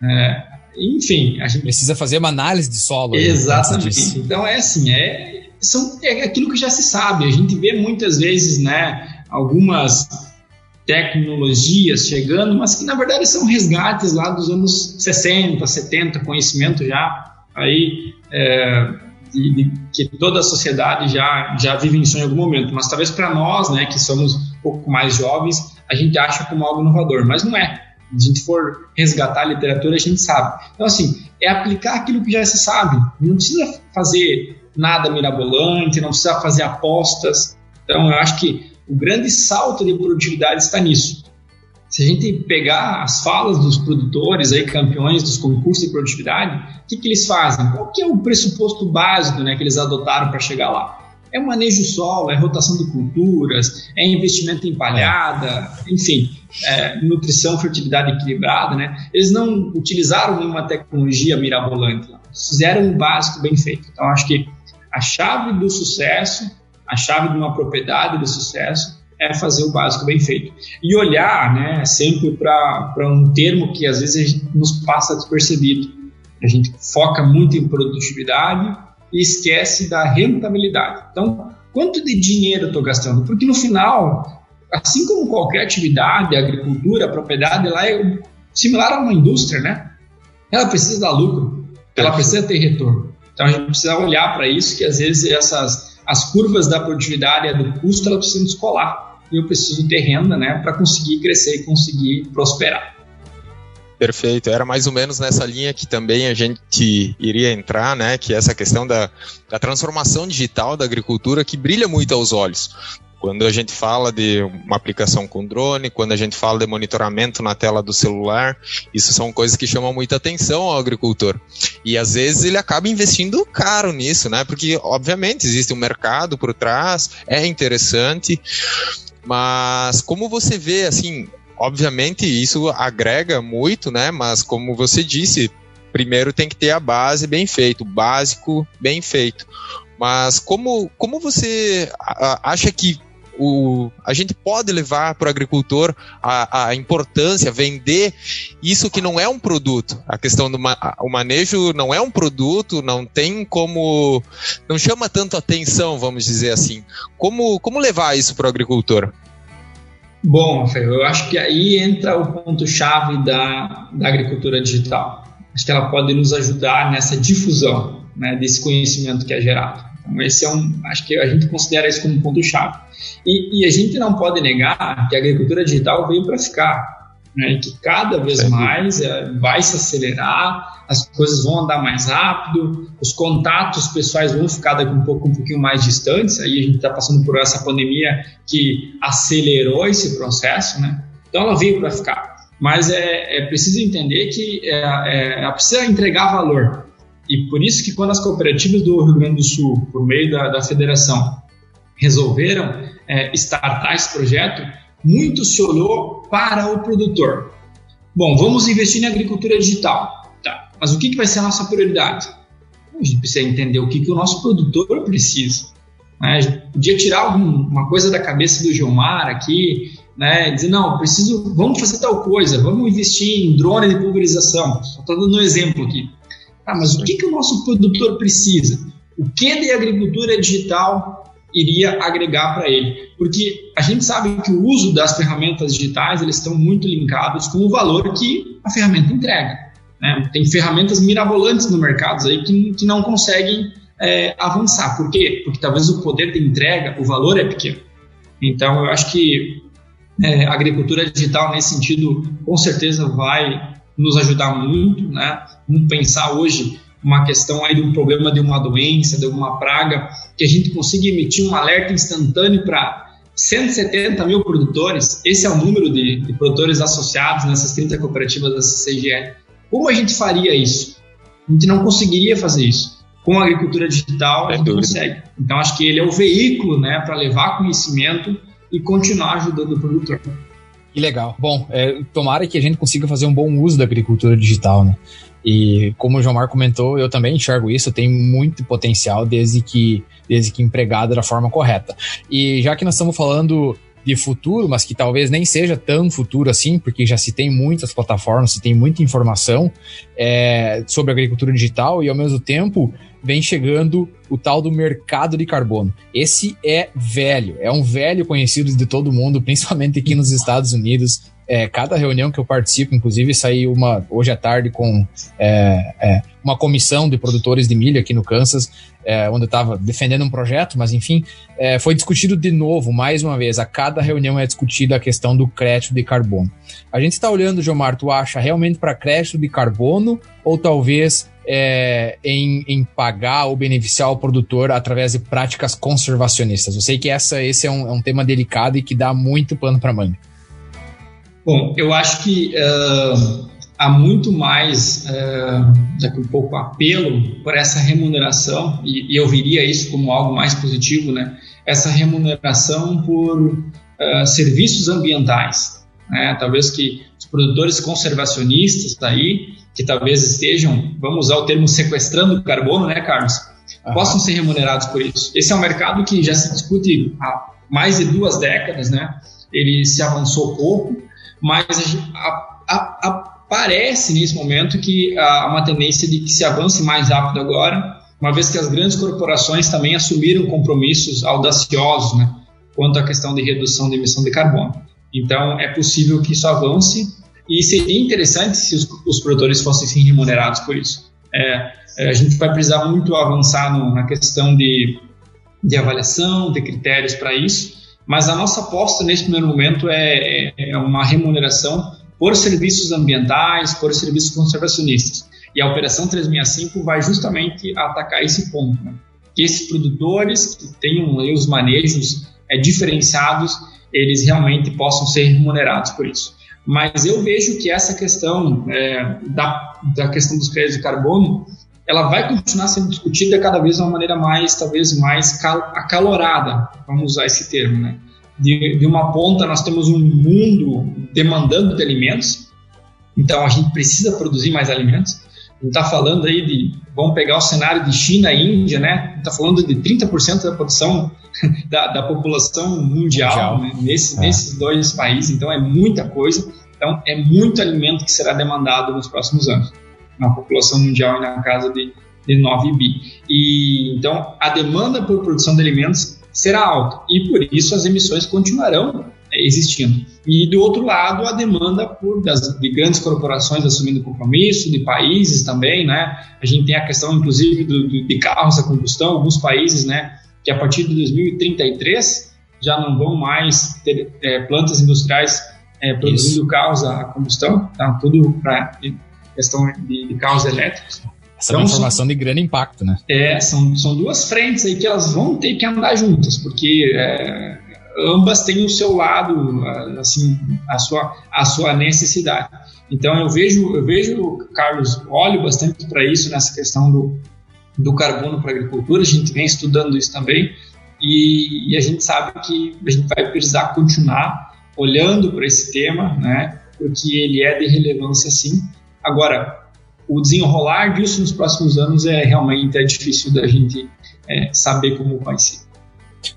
É, enfim, a gente precisa fazer uma análise de solo. Exatamente. Então é assim, é são, é aquilo que já se sabe. A gente vê muitas vezes né, algumas tecnologias chegando, mas que na verdade são resgates lá dos anos 60, 70, conhecimento já aí é, de, de, que toda a sociedade já, já vive isso em algum momento. Mas talvez para nós, né, que somos um pouco mais jovens, a gente acha como algo inovador, mas não é. Se a gente for resgatar a literatura, a gente sabe. Então, assim, é aplicar aquilo que já se sabe. Não precisa fazer nada mirabolante, não precisa fazer apostas. Então, eu acho que o grande salto de produtividade está nisso. Se a gente pegar as falas dos produtores, aí, campeões dos concursos de produtividade, o que, que eles fazem? Qual que é o pressuposto básico né, que eles adotaram para chegar lá? É manejo solo, é rotação de culturas, é investimento em palhada, enfim, é, nutrição, fertilidade equilibrada, né? Eles não utilizaram nenhuma tecnologia mirabolante, fizeram um básico bem feito. Então, acho que a chave do sucesso a chave de uma propriedade de sucesso é fazer o básico bem feito. E olhar né, sempre para um termo que às vezes nos passa despercebido. A gente foca muito em produtividade e esquece da rentabilidade. Então, quanto de dinheiro eu estou gastando? Porque no final, assim como qualquer atividade, agricultura, propriedade, ela é similar a uma indústria, né? Ela precisa dar lucro, ela precisa ter retorno. Então a gente precisa olhar para isso, que às vezes essas as curvas da produtividade e do custo elas precisam descolar. E eu preciso ter renda né, para conseguir crescer e conseguir prosperar. Perfeito, era mais ou menos nessa linha que também a gente iria entrar, né? Que é essa questão da, da transformação digital da agricultura que brilha muito aos olhos. Quando a gente fala de uma aplicação com drone, quando a gente fala de monitoramento na tela do celular, isso são coisas que chamam muita atenção ao agricultor. E às vezes ele acaba investindo caro nisso, né? Porque, obviamente, existe um mercado por trás, é interessante, mas como você vê, assim, obviamente isso agrega muito, né? Mas como você disse, primeiro tem que ter a base bem feito, o básico bem feito. Mas como, como você acha que o, a gente pode levar para o agricultor a, a, importância, vender isso que não é um produto. A questão do ma, o manejo não é um produto, não tem como. não chama tanto atenção, vamos dizer assim. Como, como levar isso para o agricultor? Bom, eu acho que aí entra o ponto-chave da, da agricultura digital. Acho que ela pode nos ajudar nessa difusão né, desse conhecimento que é gerado. Então, esse é um, acho que a gente considera isso como um ponto-chave. E, e, a gente não pode negar que a agricultura digital veio para ficar, né, e que cada vez mais é, vai se acelerar, as coisas vão andar mais rápido, os contatos pessoais vão ficar daqui um pouco um pouquinho mais distantes. Aí a gente está passando por essa pandemia que acelerou esse processo, né? Então ela veio para ficar. Mas é, é, preciso entender que é, é, ela precisa entregar valor. E por isso que quando as cooperativas do Rio Grande do Sul, por meio da, da federação, resolveram é, startar esse projeto, muito se olhou para o produtor. Bom, vamos investir em agricultura digital. Tá, mas o que, que vai ser a nossa prioridade? A gente precisa entender o que, que o nosso produtor precisa. Né? Podia tirar alguma coisa da cabeça do Gilmar aqui, né? dizer, não, preciso, vamos fazer tal coisa, vamos investir em drone de pulverização. Estou dando um exemplo aqui. Ah, mas o que, que o nosso produtor precisa? O que de agricultura digital iria agregar para ele? Porque a gente sabe que o uso das ferramentas digitais eles estão muito linkados com o valor que a ferramenta entrega. Né? Tem ferramentas mirabolantes no mercado aí que, que não conseguem é, avançar. Por quê? Porque talvez o poder de entrega, o valor é pequeno. Então, eu acho que é, a agricultura digital, nesse sentido, com certeza vai nos ajudar muito, né? Vamos pensar hoje uma questão aí de um problema de uma doença, de uma praga, que a gente consiga emitir um alerta instantâneo para 170 mil produtores, esse é o número de, de, produtores associados nessas 30 cooperativas da CCGL. Como a gente faria isso? A gente não conseguiria fazer isso. Com a agricultura digital, a gente consegue. Então, acho que ele é o veículo né, para levar conhecimento e continuar ajudando o produtor. Que legal. Bom, é, tomara que a gente consiga fazer um bom uso da agricultura digital, né? E como o João Mar comentou, eu também enxergo isso, tem muito potencial desde que, desde que empregada da forma correta. E já que nós estamos falando de futuro, mas que talvez nem seja tão futuro assim, porque já se tem muitas plataformas, se tem muita informação é, sobre agricultura digital e ao mesmo tempo vem chegando o tal do mercado de carbono. Esse é velho, é um velho conhecido de todo mundo, principalmente aqui nos Estados Unidos. É, cada reunião que eu participo, inclusive saí uma hoje à tarde com é, é, uma comissão de produtores de milho aqui no Kansas, é, onde eu estava defendendo um projeto, mas enfim, é, foi discutido de novo, mais uma vez. A cada reunião é discutida a questão do crédito de carbono. A gente está olhando, Gilmar, tu acha realmente para crédito de carbono ou talvez é, em, em, pagar ou beneficiar o produtor através de práticas conservacionistas? Eu sei que essa, esse é um, é um tema delicado e que dá muito pano para manga. Bom, eu acho que uh, há muito mais, uh, daqui um pouco, apelo por essa remuneração, e, e, eu viria isso como algo mais positivo, né? Essa remuneração por uh, serviços ambientais. Né? Talvez que os produtores conservacionistas aí, que talvez estejam, vamos usar o termo sequestrando carbono, né, Carlos? Uhum. Possam ser remunerados por isso. Esse é um mercado que já se discute há mais de duas décadas, né? Ele se avançou pouco, mas a, a, a, parece nesse momento que há uma tendência de que se avance mais rápido agora, uma vez que as grandes corporações também assumiram compromissos audaciosos né, quanto à questão de redução de emissão de carbono. Então, é possível que isso avance e seria interessante se os, os produtores fossem sim remunerados por isso. É, é, a gente vai precisar muito avançar no, na questão de, de avaliação, de critérios para isso, mas a nossa aposta nesse primeiro momento é, é, é uma remuneração por serviços ambientais, por serviços conservacionistas. E a Operação 365 vai justamente atacar esse ponto, né? que esses produtores que tenham os manejos é, diferenciados, eles realmente possam ser remunerados por isso. Mas eu vejo que essa questão é, da, da questão dos créditos de carbono, ela vai continuar sendo discutida cada vez de uma maneira mais, talvez mais acalorada, vamos usar esse termo, né? De, de uma ponta nós temos um mundo demandando de alimentos, então a gente precisa produzir mais alimentos. A gente está falando aí de, vamos pegar o cenário de China e Índia, né? está falando de 30% da produção da, da população mundial, mundial. Né? Nesse, é. nesses dois países, então é muita coisa. Então é muito alimento que será demandado nos próximos anos na população mundial e na casa de, de 9 bi. E, então, a demanda por produção de alimentos será alta e, por isso, as emissões continuarão é, existindo. E, do outro lado, a demanda por, das, de grandes corporações assumindo compromisso, de países também, né? A gente tem a questão, inclusive, do, do, de carros a combustão, alguns países, né, que a partir de 2033 já não vão mais ter é, plantas industriais é, produzindo Isso. carros a combustão, tá? Tudo para questão de, de carros elétricos. Essa então, é uma informação são, de grande impacto, né? É, são, são duas frentes aí que elas vão ter que andar juntas, porque é, ambas têm o seu lado, assim, a sua, a sua necessidade. Então eu vejo, eu vejo, Carlos, olho bastante para isso nessa questão do, do carbono para a agricultura. A gente vem estudando isso também e, e, a gente sabe que a gente vai precisar continuar olhando para esse tema, né? Porque ele é de relevância sim Agora, o desenrolar disso nos próximos anos é realmente é difícil da gente é, saber como vai ser.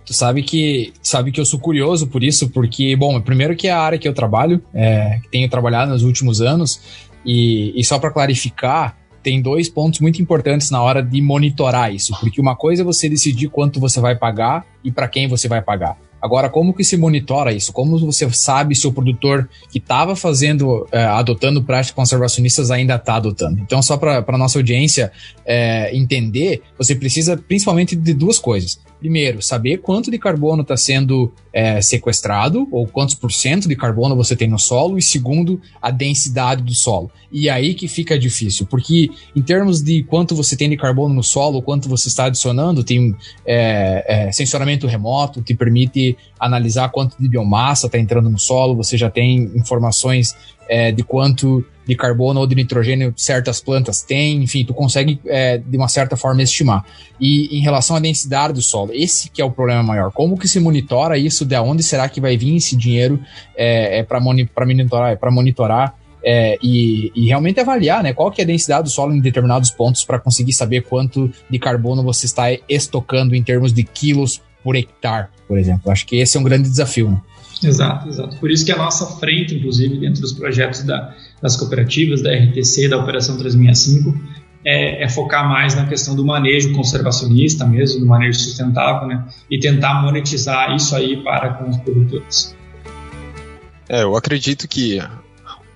Tu sabe que sabe que eu sou curioso por isso, porque, bom, primeiro que é a área que eu trabalho, é, que tenho trabalhado nos últimos anos, e, e só para clarificar, tem dois pontos muito importantes na hora de monitorar isso, porque uma coisa é você decidir quanto você vai pagar e para quem você vai pagar. Agora, como que se monitora isso? Como você sabe se o produtor que estava fazendo, é, adotando práticas conservacionistas ainda está adotando? Então, só para a nossa audiência é, entender, você precisa principalmente de duas coisas. Primeiro, saber quanto de carbono está sendo é, sequestrado, ou quantos por cento de carbono você tem no solo, e segundo, a densidade do solo. E aí que fica difícil, porque em termos de quanto você tem de carbono no solo, quanto você está adicionando, tem é, é, sensoramento remoto, que permite analisar quanto de biomassa está entrando no solo, você já tem informações é, de quanto de carbono ou de nitrogênio certas plantas têm, enfim, tu consegue é, de uma certa forma estimar. E em relação à densidade do solo, esse que é o problema maior. Como que se monitora isso? De onde será que vai vir esse dinheiro é, é para moni monitorar, para monitorar é, e, e, realmente avaliar né, qual que é a densidade do solo em determinados pontos para conseguir saber quanto de carbono você está estocando em termos de quilos por hectare, por exemplo. Acho que esse é um grande desafio. Né? Exato, exato. Por isso que a nossa frente, inclusive, dentro dos projetos da, das cooperativas, da RTC, da Operação 365, é, é, focar mais na questão do manejo conservacionista mesmo, do manejo sustentável, né? E tentar monetizar isso aí para com os produtores. É, eu acredito que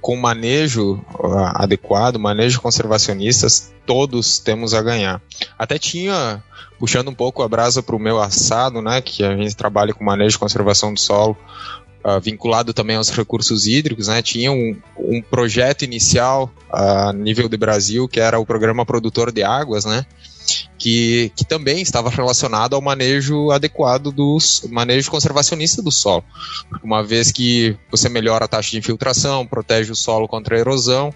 com manejo uh, adequado, manejo conservacionista, todos temos a ganhar. Até tinha, puxando um pouco a brasa para o meu assado, né, que a gente trabalha com manejo e conservação do solo, uh, vinculado também aos recursos hídricos, né, tinha um, um projeto inicial a uh, nível de Brasil, que era o Programa Produtor de Águas, né, que, que também estava relacionado ao manejo adequado dos manejo conservacionista do solo. Uma vez que você melhora a taxa de infiltração, protege o solo contra a erosão,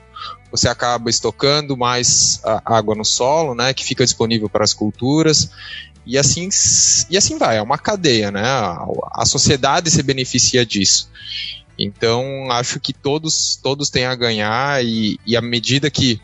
você acaba estocando mais água no solo, né, que fica disponível para as culturas, e assim, e assim vai, é uma cadeia, né? A, a sociedade se beneficia disso. Então, acho que todos, todos têm a ganhar, e, e à medida que,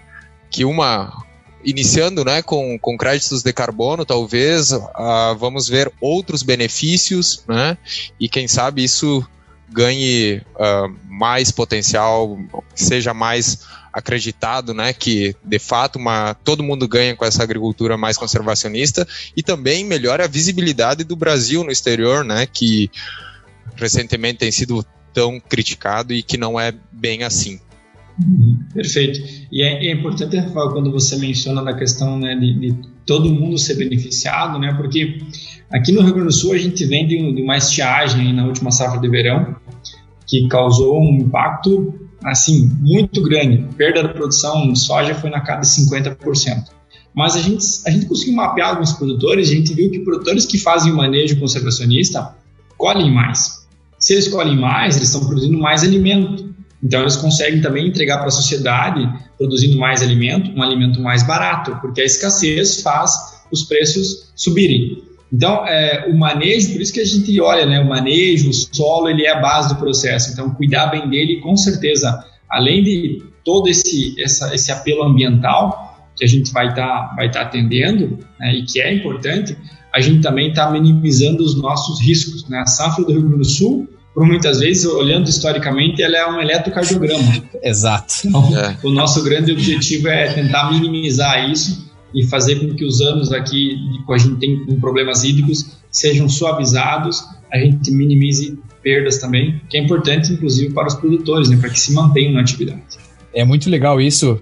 que uma iniciando né, com, com créditos de carbono, talvez uh, vamos ver outros benefícios, né, e quem sabe isso ganhe uh, mais potencial, seja mais acreditado, né, que de fato uma, todo mundo ganha com essa agricultura mais conservacionista e também melhora a visibilidade do Brasil no exterior, né, que recentemente tem sido tão criticado e que não é bem assim. Uhum, perfeito. E é, é, importante, Rafael, quando você menciona na questão né, de, de, todo mundo ser beneficiado, né, porque aqui no Rio Grande do Sul a gente vem de, de uma estiagem na última safra de verão que causou um impacto assim muito grande. A perda da produção de soja foi na casa de 50%. Mas a gente, a gente conseguiu mapear alguns produtores, a gente viu que produtores que fazem o manejo conservacionista colhem mais. Se eles colhem mais, eles estão produzindo mais alimento. Então, eles conseguem também entregar para a sociedade, produzindo mais alimento, um alimento mais barato, porque a escassez faz os preços subirem. Então, é, o manejo, por isso que a gente olha, né, o manejo, o solo, ele é a base do processo. Então, cuidar bem dele, com certeza, além de todo esse, essa, esse apelo ambiental que a gente vai estar tá, vai tá atendendo, né, e que é importante, a gente também está minimizando os nossos riscos. Né? A safra do Rio Grande do Sul por muitas vezes, olhando historicamente, ela é um eletrocardiograma. Exato. Então, é. o nosso grande objetivo é tentar minimizar isso e fazer com que os anos aqui que a gente tem com problemas hídricos sejam suavizados, a gente minimize perdas também, que é importante inclusive para os produtores, né, para que se mantenham na atividade. É muito legal isso,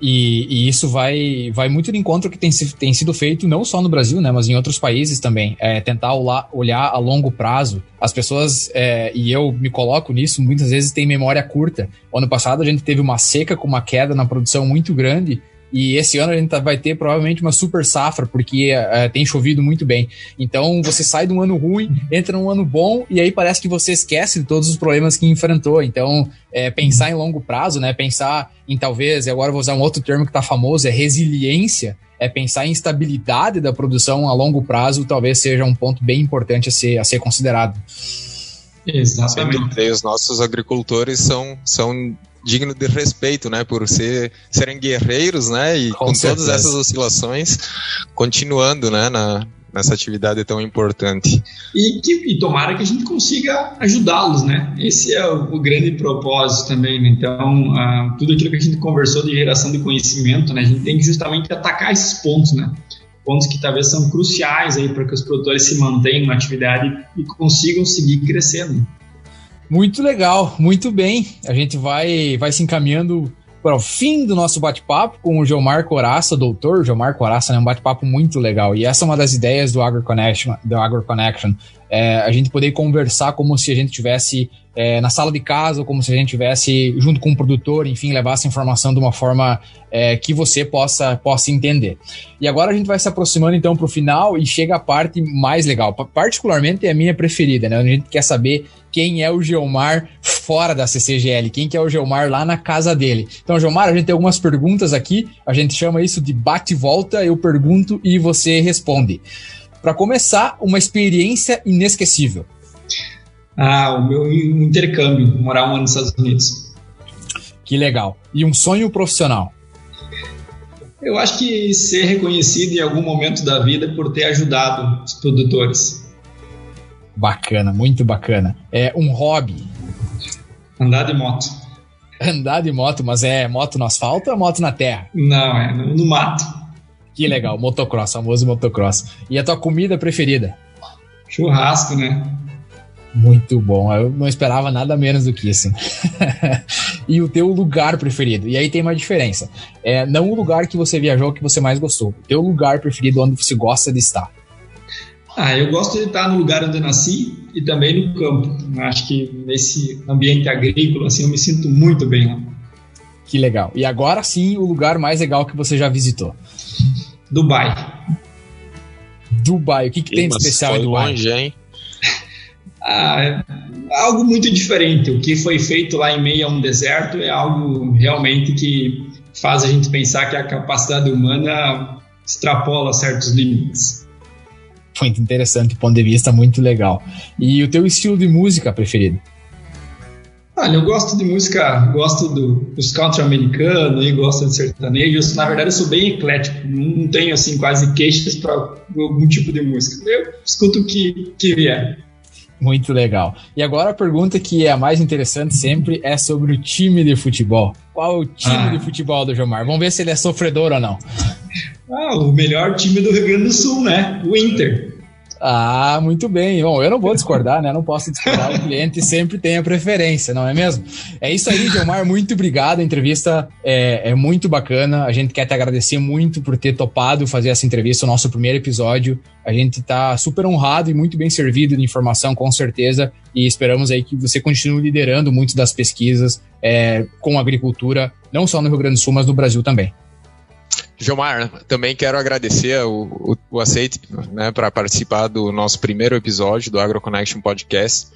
e, e, isso vai, vai muito de encontro que tem, tem sido feito não só no Brasil, né, mas em outros países também. É tentar olhar, olhar a longo prazo. As pessoas, é, e eu me coloco nisso, muitas vezes têm memória curta. Ano passado a gente teve uma seca com uma queda na produção muito grande e esse ano a gente tá, vai ter provavelmente uma super safra, porque uh, tem chovido muito bem. Então você sai de um ano ruim, entra num ano bom, e aí parece que você esquece de todos os problemas que enfrentou. Então, é, pensar em longo prazo, né? Pensar em talvez, e agora vou usar um outro termo que está famoso, é resiliência. É pensar em estabilidade da produção a longo prazo, talvez seja um ponto bem importante a ser, a ser considerado. Exatamente. E os nossos agricultores são, são digno de respeito, né, por ser, serem guerreiros, né, e com, com todas essas oscilações, continuando, né, na, nessa atividade tão importante. E, que, e tomara que a gente consiga ajudá-los, né? Esse é o, o grande propósito também. Né? Então, uh, tudo aquilo que a gente conversou de geração de conhecimento, né? A gente tem que justamente atacar esses pontos, né? Pontos que talvez são cruciais aí para que os produtores se mantenham na atividade e consigam seguir crescendo. Muito legal, muito bem. A gente vai, vai se encaminhando para o fim do nosso bate-papo com o Geomar Coraça, doutor Geomar Coraça, né? Um bate-papo muito legal. E essa é uma das ideias do Agro Connection, do Agro Connection. É, a gente poder conversar como se a gente tivesse é, na sala de casa, como se a gente tivesse junto com o produtor, enfim, levar essa informação de uma forma é, que você possa, possa entender. E agora a gente vai se aproximando então para o final e chega a parte mais legal, particularmente é a minha preferida, né? A gente quer saber quem é o Geomar fora da CCGL, quem que é o Geomar lá na casa dele. Então, Geomar, a gente tem algumas perguntas aqui, a gente chama isso de bate-volta, eu pergunto e você responde. Para começar, uma experiência inesquecível. Ah, o meu intercâmbio, morar um ano nos Estados Unidos. Que legal. E um sonho profissional? Eu acho que ser reconhecido em algum momento da vida por ter ajudado os produtores. Bacana, muito bacana. É um hobby. Andar de moto. Andar de moto, mas é moto no asfalto ou moto na terra? Não, é no, no mato. Que legal, motocross, famoso motocross. E a tua comida preferida? Churrasco, né? Muito bom, eu não esperava nada menos do que isso. e o teu lugar preferido? E aí tem uma diferença. É, não o lugar que você viajou que você mais gostou. O teu lugar preferido onde você gosta de estar. Ah, eu gosto de estar no lugar onde eu nasci e também no campo. Acho que nesse ambiente agrícola, assim, eu me sinto muito bem lá. Que legal. E agora sim, o lugar mais legal que você já visitou? Dubai. Dubai, o que, que tem de especial em Dubai? Longe, hein? ah, é algo muito diferente. O que foi feito lá em meio a um deserto é algo realmente que faz a gente pensar que a capacidade humana extrapola certos limites muito interessante, ponto de vista muito legal. E o teu estilo de música preferido? Olha, eu gosto de música, gosto do, dos country americano e gosto de sertanejo. Eu, na verdade, eu sou bem eclético, não tenho assim quase queixas para algum tipo de música. Eu escuto o que, que vier. Muito legal. E agora a pergunta que é a mais interessante sempre é sobre o time de futebol. Qual é o time ah. de futebol do Jomar? Vamos ver se ele é sofredor ou não. Ah, o melhor time do Rio Grande do Sul, né? O Inter. Ah, muito bem. Bom, eu não vou discordar, né? Não posso discordar. O cliente sempre tem a preferência, não é mesmo? É isso aí, Gilmar. Muito obrigado. A entrevista é, é, muito bacana. A gente quer te agradecer muito por ter topado fazer essa entrevista, o nosso primeiro episódio. A gente está super honrado e muito bem servido de informação, com certeza. E esperamos aí que você continue liderando muito das pesquisas é, com agricultura, não só no Rio Grande do Sul, mas no Brasil também. Jomar, também quero agradecer o, o, o aceite né, para participar do nosso primeiro episódio do AgroConnection Podcast.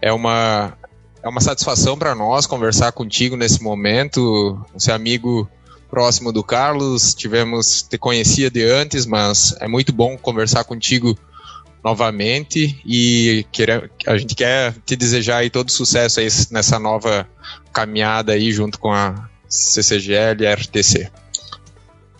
É uma, é uma satisfação para nós conversar contigo nesse momento. Você é amigo próximo do Carlos, tivemos, te conhecia de antes, mas é muito bom conversar contigo novamente e querer, a gente quer te desejar aí todo sucesso aí nessa nova caminhada aí junto com a CCGL e a RTC.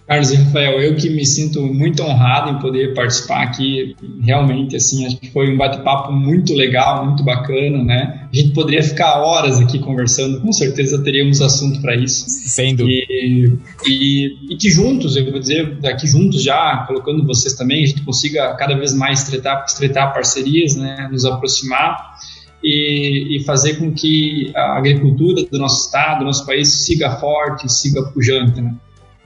Carlos e Rafael, eu que me sinto muito honrado em poder participar aqui. Realmente, assim, acho que foi um bate-papo muito legal, muito bacana, né? A gente poderia ficar horas aqui conversando, com certeza teríamos assunto para isso. Sem dúvida. E, e, e, que juntos, eu vou dizer, daqui juntos já, colocando vocês também, a gente consiga cada vez mais estreitar, estreitar parcerias, né? Nos aproximar. E, e, fazer com que a agricultura do nosso estado, do nosso país, siga forte, siga pujante, né?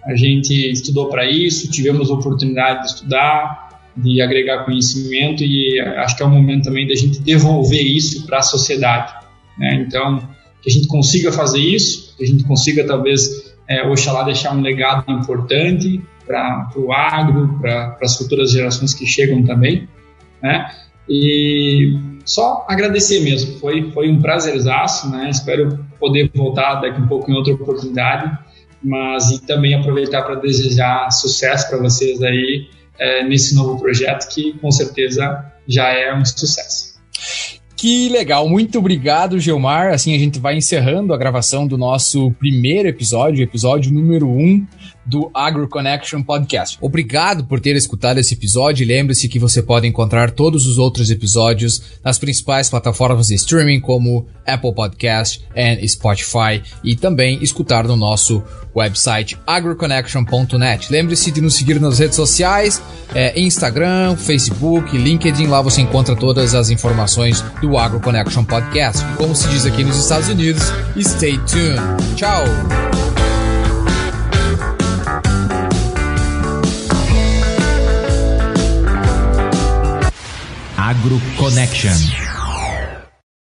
A gente estudou para isso, tivemos a oportunidade de estudar, de agregar conhecimento e acho que é o momento também da gente devolver isso para a sociedade. Né? Então, que a gente consiga fazer isso, que a gente consiga talvez, é, oxalá, deixar um legado importante para o agro, para as futuras gerações que chegam também. Né? E só agradecer mesmo, foi, foi um prazerzaço, né? espero poder voltar daqui um pouco em outra oportunidade mas e também aproveitar para desejar sucesso para vocês aí é, nesse novo projeto que com certeza já é um sucesso. Que legal, muito obrigado, Gilmar. Assim a gente vai encerrando a gravação do nosso primeiro episódio, episódio número 1. Um do Agro Connection Podcast. Obrigado por ter escutado esse episódio e lembre-se que você pode encontrar todos os outros episódios nas principais plataformas de streaming como Apple Podcast e Spotify e também escutar no nosso website agroconnection.net. Lembre-se de nos seguir nas redes sociais, é, Instagram, Facebook, LinkedIn, lá você encontra todas as informações do Agro Connection Podcast. Como se diz aqui nos Estados Unidos, stay tuned. Tchau! Agro Connection.